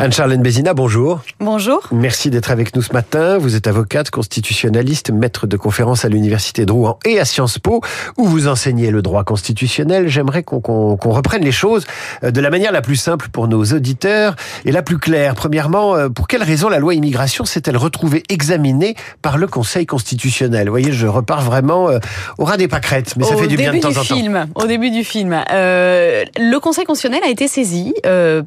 Anne-Charlène Bézina, bonjour. Bonjour. Merci d'être avec nous ce matin. Vous êtes avocate, constitutionnaliste, maître de conférences à l'Université de Rouen et à Sciences Po, où vous enseignez le droit constitutionnel. J'aimerais qu'on reprenne les choses euh, de la manière la plus simple pour nos auditeurs et la plus claire. Premièrement, euh, pour quelle raison la loi immigration s'est-elle retrouvée examinée par le Conseil constitutionnel? Vous voyez, je repars vraiment euh, au ras des pâquerettes, mais ça fait du bien de temps en film, Au début du film, le Conseil constitutionnel a été saisi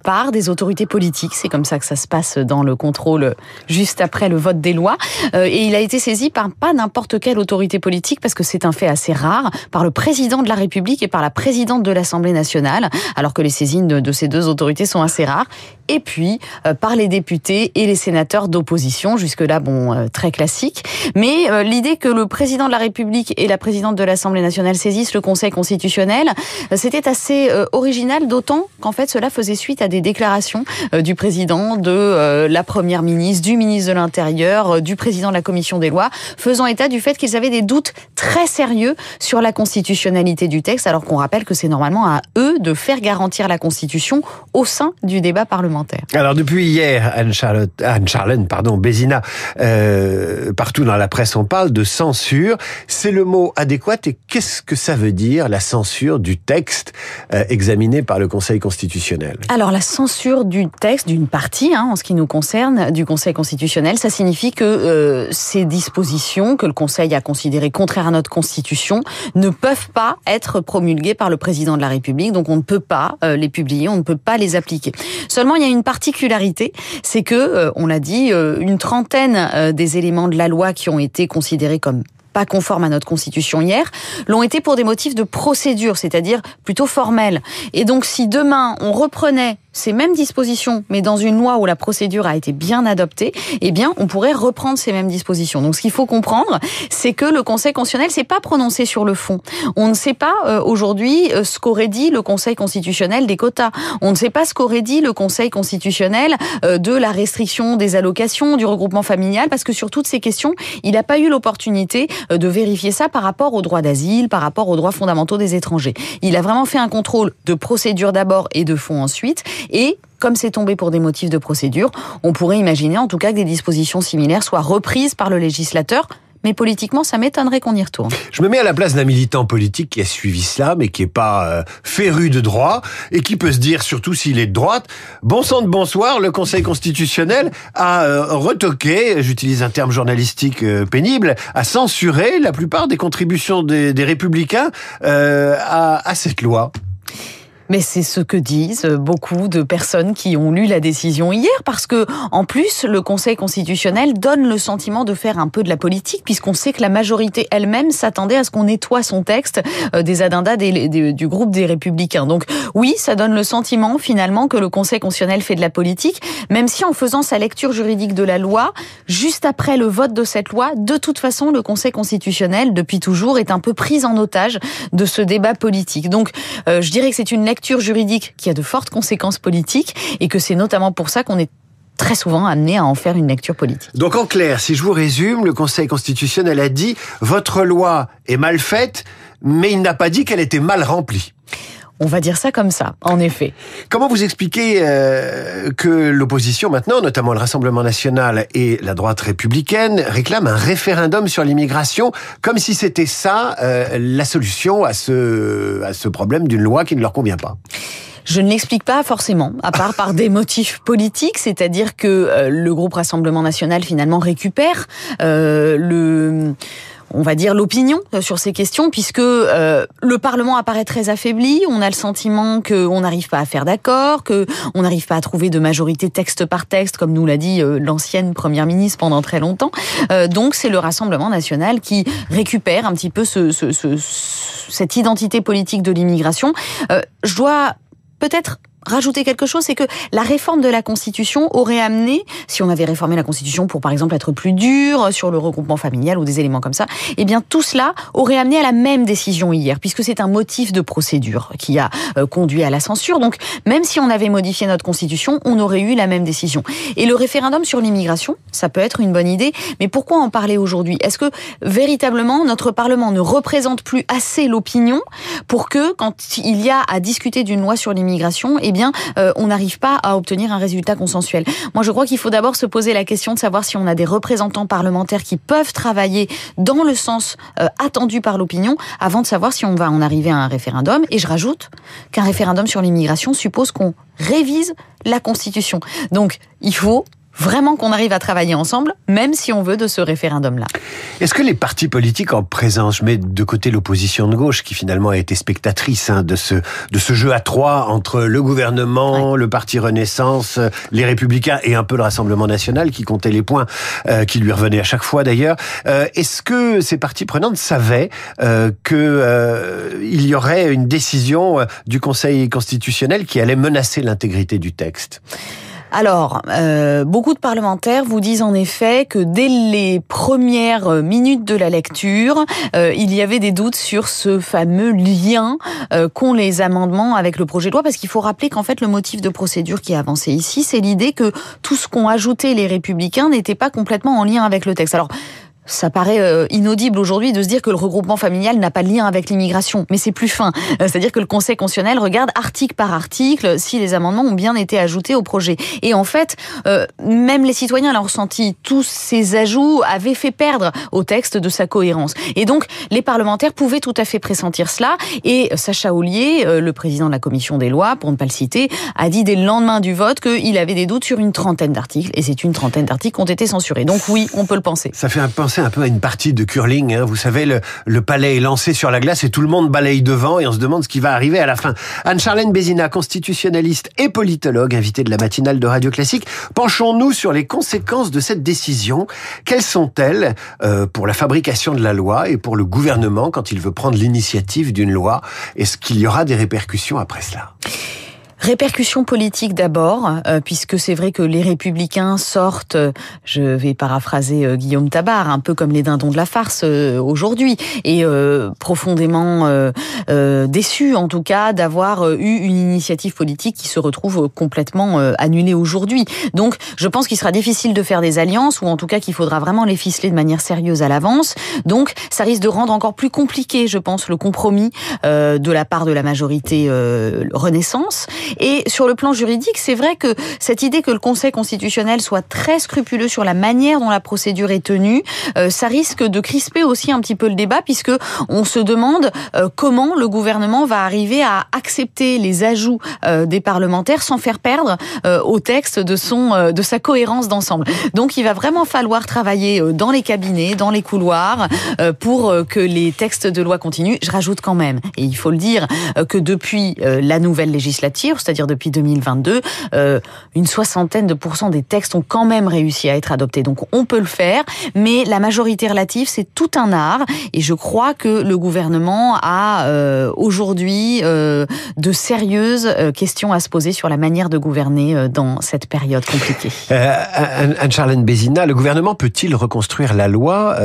par des autorités politiques c'est comme ça que ça se passe dans le contrôle juste après le vote des lois. Euh, et il a été saisi par pas n'importe quelle autorité politique, parce que c'est un fait assez rare, par le président de la République et par la présidente de l'Assemblée nationale, alors que les saisines de, ces deux autorités sont assez rares. Et puis euh, par les députés et les sénateurs d'opposition, jusque-là, bon, euh, très classique. Mais l'idée que le président de la République et la présidente de l'Assemblée nationale saisissent le Conseil constitutionnel, c'était assez original, d'autant qu'en fait cela faisait suite à des déclarations du président de euh, la première ministre, du ministre de l'Intérieur, euh, du président de la commission des lois, faisant état du fait qu'ils avaient des doutes très sérieux sur la constitutionnalité du texte, alors qu'on rappelle que c'est normalement à eux de faire garantir la Constitution au sein du débat parlementaire. Alors depuis hier, Anne-Charlène, pardon, Bézina, euh, partout dans la presse on parle de censure. C'est le mot adéquat et qu'est-ce que ça veut dire la censure du texte examiné par le Conseil constitutionnel? Alors la censure du texte, d'une partie, hein, en ce qui nous concerne, du Conseil constitutionnel. Ça signifie que euh, ces dispositions que le Conseil a considérées contraires à notre Constitution ne peuvent pas être promulguées par le président de la République. Donc on ne peut pas euh, les publier, on ne peut pas les appliquer. Seulement, il y a une particularité, c'est que, euh, on l'a dit, une trentaine des éléments de la loi qui ont été considérés comme pas conformes à notre constitution hier, l'ont été pour des motifs de procédure, c'est-à-dire plutôt formels. Et donc si demain on reprenait ces mêmes dispositions, mais dans une loi où la procédure a été bien adoptée, eh bien, on pourrait reprendre ces mêmes dispositions. Donc, ce qu'il faut comprendre, c'est que le Conseil constitutionnel s'est pas prononcé sur le fond. On ne sait pas euh, aujourd'hui euh, ce qu'aurait dit le Conseil constitutionnel des quotas. On ne sait pas ce qu'aurait dit le Conseil constitutionnel euh, de la restriction des allocations, du regroupement familial, parce que sur toutes ces questions, il n'a pas eu l'opportunité de vérifier ça par rapport aux droits d'asile, par rapport aux droits fondamentaux des étrangers. Il a vraiment fait un contrôle de procédure d'abord et de fond ensuite. Et comme c'est tombé pour des motifs de procédure, on pourrait imaginer en tout cas que des dispositions similaires soient reprises par le législateur mais politiquement, ça m'étonnerait qu'on y retourne. Je me mets à la place d'un militant politique qui a suivi cela, mais qui est pas euh, féru de droit, et qui peut se dire, surtout s'il est de droite, bon sang de bonsoir, le Conseil constitutionnel a euh, retoqué, j'utilise un terme journalistique euh, pénible, a censuré la plupart des contributions des, des républicains à, à cette loi. Mais c'est ce que disent beaucoup de personnes qui ont lu la décision hier, parce que en plus le Conseil constitutionnel donne le sentiment de faire un peu de la politique, puisqu'on sait que la majorité elle-même s'attendait à ce qu'on nettoie son texte euh, des adendas du groupe des Républicains. Donc oui, ça donne le sentiment finalement que le Conseil constitutionnel fait de la politique, même si en faisant sa lecture juridique de la loi, juste après le vote de cette loi, de toute façon le Conseil constitutionnel depuis toujours est un peu pris en otage de ce débat politique. Donc euh, je dirais que c'est une juridique qui a de fortes conséquences politiques et que c'est notamment pour ça qu'on est très souvent amené à en faire une lecture politique. Donc en clair, si je vous résume, le Conseil constitutionnel a dit votre loi est mal faite, mais il n'a pas dit qu'elle était mal remplie. On va dire ça comme ça, en effet. Comment vous expliquez euh, que l'opposition maintenant, notamment le Rassemblement national et la droite républicaine, réclament un référendum sur l'immigration, comme si c'était ça euh, la solution à ce, à ce problème d'une loi qui ne leur convient pas je ne l'explique pas forcément, à part par des motifs politiques, c'est-à-dire que euh, le groupe Rassemblement national finalement récupère le on va dire, l'opinion euh, sur ces questions, puisque euh, le Parlement apparaît très affaibli. On a le sentiment qu'on n'arrive pas à faire d'accord, que on n'arrive pas à trouver de majorité texte par texte, comme nous l'a dit euh, l'ancienne première ministre pendant très longtemps. donc c'est le Rassemblement national qui récupère un petit peu ce, cette identité politique de l'immigration. je dois peut-être rajouter quelque chose, c'est que la réforme de la Constitution aurait amené, si on avait réformé la Constitution pour par exemple être plus dur sur le regroupement familial ou des éléments comme ça, eh bien tout cela aurait amené à la même décision hier, puisque c'est un motif de procédure qui a euh, conduit à la censure. Donc même si on avait modifié notre Constitution, on aurait eu la même décision. Et le référendum sur l'immigration, ça peut être une bonne idée, mais pourquoi en parler aujourd'hui? Est-ce que véritablement notre Parlement ne représente plus assez l'opinion pour que quand il y a à discuter d'une loi sur l'immigration, eh bien, on n'arrive pas à obtenir un résultat consensuel. Moi, je crois qu'il faut d'abord se poser la question de savoir si on a des représentants parlementaires qui peuvent travailler dans le sens attendu par l'opinion avant de savoir si on va en arriver à un référendum. Et je rajoute qu'un référendum sur l'immigration suppose qu'on révise la Constitution. Donc, il faut vraiment qu'on arrive à travailler ensemble, même si on veut de ce référendum-là. Est-ce que les partis politiques en présence, je mets de côté l'opposition de gauche qui finalement a été spectatrice hein, de ce de ce jeu à trois entre le gouvernement, le parti Renaissance, les Républicains et un peu le Rassemblement national qui comptait les points euh, qui lui revenaient à chaque fois d'ailleurs. Euh, est-ce que ces partis prenantes savaient euh, que euh, il y aurait une décision euh, du Conseil constitutionnel qui allait menacer l'intégrité du texte? Alors, euh, beaucoup de parlementaires vous disent en effet que dès les premières minutes de la lecture, euh, il y avait des doutes sur ce fameux lien euh, qu'ont les amendements avec le projet de loi, parce qu'il faut rappeler qu'en fait le motif de procédure qui est avancé ici, c'est l'idée que tout ce qu'ont ajouté les républicains n'était pas complètement en lien avec le texte. Alors, ça paraît euh, inaudible aujourd'hui de se dire que le regroupement familial n'a pas de lien avec l'immigration, mais c'est plus fin. Euh, c'est-à-dire que le Conseil constitutionnel regarde article par article si les amendements ont bien été ajoutés au projet. Et en fait, euh, même les citoyens l'ont ressenti, tous ces ajouts avaient fait perdre au texte de sa cohérence. Et donc, les parlementaires pouvaient tout à fait pressentir cela. Et Sacha Ollier, le président de la commission des lois, pour ne pas le citer, a dit dès le lendemain du vote qu'il avait des doutes sur une trentaine d'articles. Et c'est une trentaine d'articles qui ont été censurés. Donc oui, on peut le penser. Ça fait un un peu à une partie de curling. Hein. Vous savez, le, le, palais est lancé sur la glace et tout le monde balaye devant et on se demande ce qui va arriver à la fin. Anne-Charlène Bézina, constitutionnaliste et politologue, invitée de la matinale de Radio Classique. Penchons-nous sur les conséquences de cette décision. Quelles sont-elles euh, pour la fabrication de la loi et pour le gouvernement quand il veut prendre l'initiative d'une loi? Est-ce qu'il y aura des répercussions après cela? Répercussions politiques d'abord, euh, puisque c'est vrai que les républicains sortent, je vais paraphraser euh, Guillaume Tabar, un peu comme les dindons de la farce euh, aujourd'hui, et profondément déçus en tout cas d'avoir eu une initiative politique qui se retrouve complètement annulée aujourd'hui. Donc je pense qu'il sera difficile de faire des alliances, ou en tout cas qu'il faudra vraiment les ficeler de manière sérieuse à l'avance. Donc ça risque de rendre encore plus compliqué, je pense, le compromis de la part de la majorité Renaissance. Et sur le plan juridique, c'est vrai que cette idée que le Conseil constitutionnel soit très scrupuleux sur la manière dont la procédure est tenue, euh, ça risque de crisper aussi un petit peu le débat puisque on se demande euh, comment le gouvernement va arriver à accepter les ajouts euh, des parlementaires sans faire perdre au texte de son de sa cohérence d'ensemble. Donc il va vraiment falloir travailler dans les cabinets, dans les couloirs pour que les textes de loi continuent. Je rajoute quand même et il faut le dire que depuis la nouvelle c'est-à-dire depuis 2022, euh, une soixantaine de pourcents des textes ont quand même réussi à être adoptés. Donc on peut le faire, mais la majorité relative, c'est tout un art. Et je crois que le gouvernement a euh, aujourd'hui euh, de sérieuses questions à se poser sur la manière de gouverner dans cette période compliquée. Anne-Charlène Bézina, le gouvernement peut-il reconstruire la loi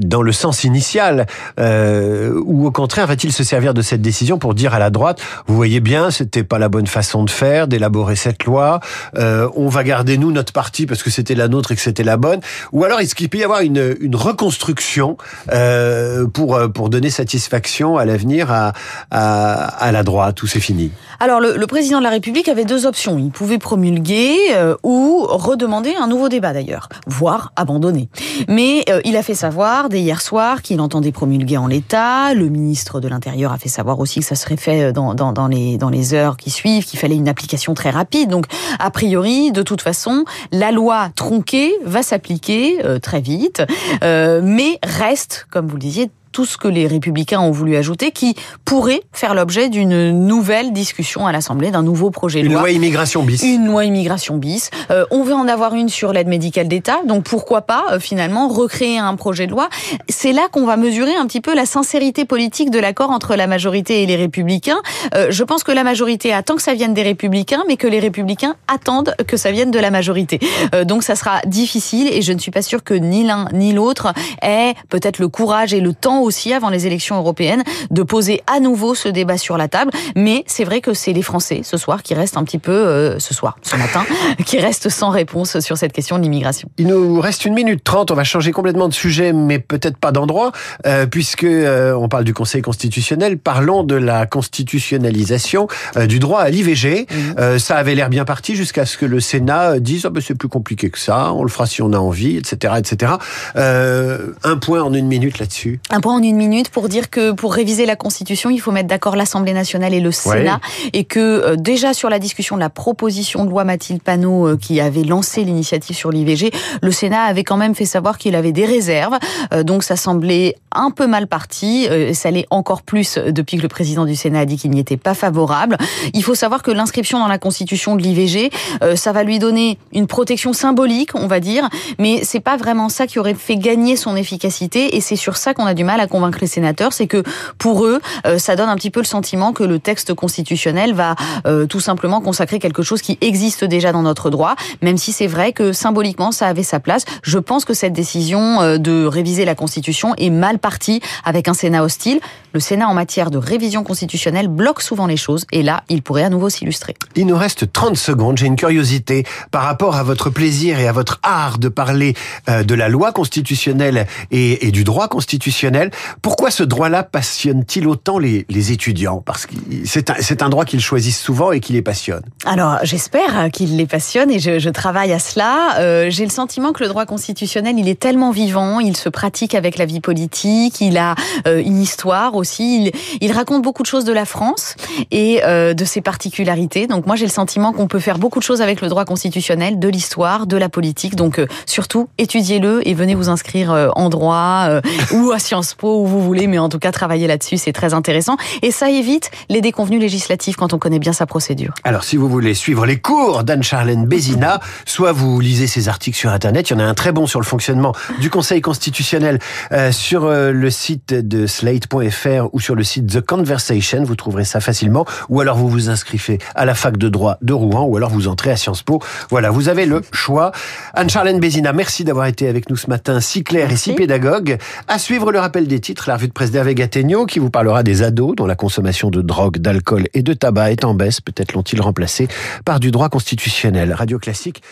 dans le sens initial ou au contraire va-t-il se servir de cette décision pour dire à la droite, vous voyez bien, c'était pas la bonne façon de faire, d'élaborer cette loi. Euh, on va garder nous notre parti parce que c'était la nôtre et que c'était la bonne. Ou alors est-ce qu'il peut y avoir une, une reconstruction euh, pour euh, pour donner satisfaction à l'avenir à, à, à la droite ou c'est fini? Alors le, le, président de la République avait deux options. Il pouvait promulguer euh, ou redemander un nouveau débat d'ailleurs, voire abandonner. Mais euh, il a fait savoir dès hier soir qu'il entendait promulguer en l'état. Le ministre de l'Intérieur a fait savoir aussi que ça serait fait dans, dans, dans les dans les heures qui suivent qu'il fallait une application très rapide. Donc, a priori, de toute façon, la loi tronquée va s'appliquer euh, très vite, euh, mais reste, comme vous le disiez, tout ce que les républicains ont voulu ajouter, qui pourrait faire l'objet d'une nouvelle discussion à l'Assemblée, d'un nouveau projet de loi. Une loi immigration bis. Une loi immigration bis. Euh, on veut en avoir une sur l'aide médicale d'État, donc pourquoi pas euh, finalement recréer un projet de loi C'est là qu'on va mesurer un petit peu la sincérité politique de l'accord entre la majorité et les républicains. Euh, je pense que la majorité attend que ça vienne des républicains, mais que les républicains attendent que ça vienne de la majorité. Euh, donc ça sera difficile et je ne suis pas sûre que ni l'un ni l'autre aient peut-être le courage et le temps temps aussi, avant les élections européennes, de poser à nouveau ce débat sur la table. Mais c'est vrai que c'est les Français ce soir qui restent un petit peu, euh, ce soir, ce matin, qui restent sans réponse sur cette question de l'immigration. Il nous reste une minute trente. On va changer complètement de sujet, mais peut-être pas d'endroit, euh, puisque euh, on parle du Conseil constitutionnel. Parlons de la constitutionnalisation euh, du droit à l'IVG. Ça avait l'air bien parti jusqu'à ce que le Sénat dise oh, ben, c'est plus compliqué que ça. On le fera si on a envie, etc., etc. Un point en une minute là-dessus. Un point en une minute pour dire que pour réviser la Constitution, il faut mettre d'accord l'Assemblée nationale et le Sénat, et que euh, déjà sur la discussion de la proposition de loi Mathilde Panot euh, qui avait lancé l'initiative sur l'IVG, le Sénat avait quand même fait savoir qu'il avait des réserves, euh, donc ça semblait un peu mal parti, euh, ça l'est encore plus depuis que le président du Sénat a dit qu'il n'y était pas favorable. Il faut savoir que l'inscription dans la Constitution de l'IVG, euh, ça va lui donner une protection symbolique, on va dire, mais c'est pas vraiment ça qui aurait fait gagner son efficacité, et c'est sur ça qu'on a du mal à convaincre les sénateurs, c'est que pour eux, euh, ça donne un petit peu le sentiment que le texte constitutionnel va euh, tout simplement consacrer quelque chose qui existe déjà dans notre droit, même si c'est vrai que symboliquement ça avait sa place. Je pense que cette décision euh, de réviser la Constitution est mal partie avec un Sénat hostile. Le Sénat en matière de révision constitutionnelle bloque souvent les choses et là, il pourrait à nouveau s'illustrer. Il nous reste 30 secondes. J'ai une curiosité par rapport à votre plaisir et à votre art de parler de la loi constitutionnelle et du droit constitutionnel. Pourquoi ce droit-là passionne-t-il autant les, étudiants? Parce que c'est un, droit qu'ils choisissent souvent et qui les passionne. Alors, j'espère qu'il les passionne et je, travaille à cela. Euh, J'ai le sentiment que le droit constitutionnel, il est tellement vivant, il se pratique avec la vie politique, il a euh, une histoire aussi, il, raconte beaucoup de choses de la France et euh, de ses particularités. Donc moi, j'ai le sentiment qu'on peut faire beaucoup de choses avec le droit constitutionnel, de l'histoire, de la politique. Donc surtout, étudiez-le et venez vous inscrire en droit ou à Sciences Où vous voulez, mais en tout cas, travailler là-dessus, c'est très intéressant. Et ça évite les déconvenues législatives quand on connaît bien sa procédure. Alors, si vous voulez suivre les cours d'Anne-Charlène Bézina, soit vous lisez ses articles sur Internet, il y en a un très bon sur le fonctionnement du Conseil constitutionnel euh, sur euh, le site de slate.fr ou sur le site The Conversation, vous trouverez ça facilement, ou alors vous vous inscrivez à la fac de droit de Rouen, ou alors vous entrez à Sciences Po. Voilà, vous avez le choix. Anne-Charlène Bézina, merci d'avoir été avec nous ce matin, si clair et si pédagogue. À suivre le rappel des titres, la revue de presse d'Hervé Gattegno, qui vous parlera des ados dont la consommation de drogue, d'alcool et de tabac est en baisse. Peut-être l'ont-ils remplacé par du droit constitutionnel. Radio Classique.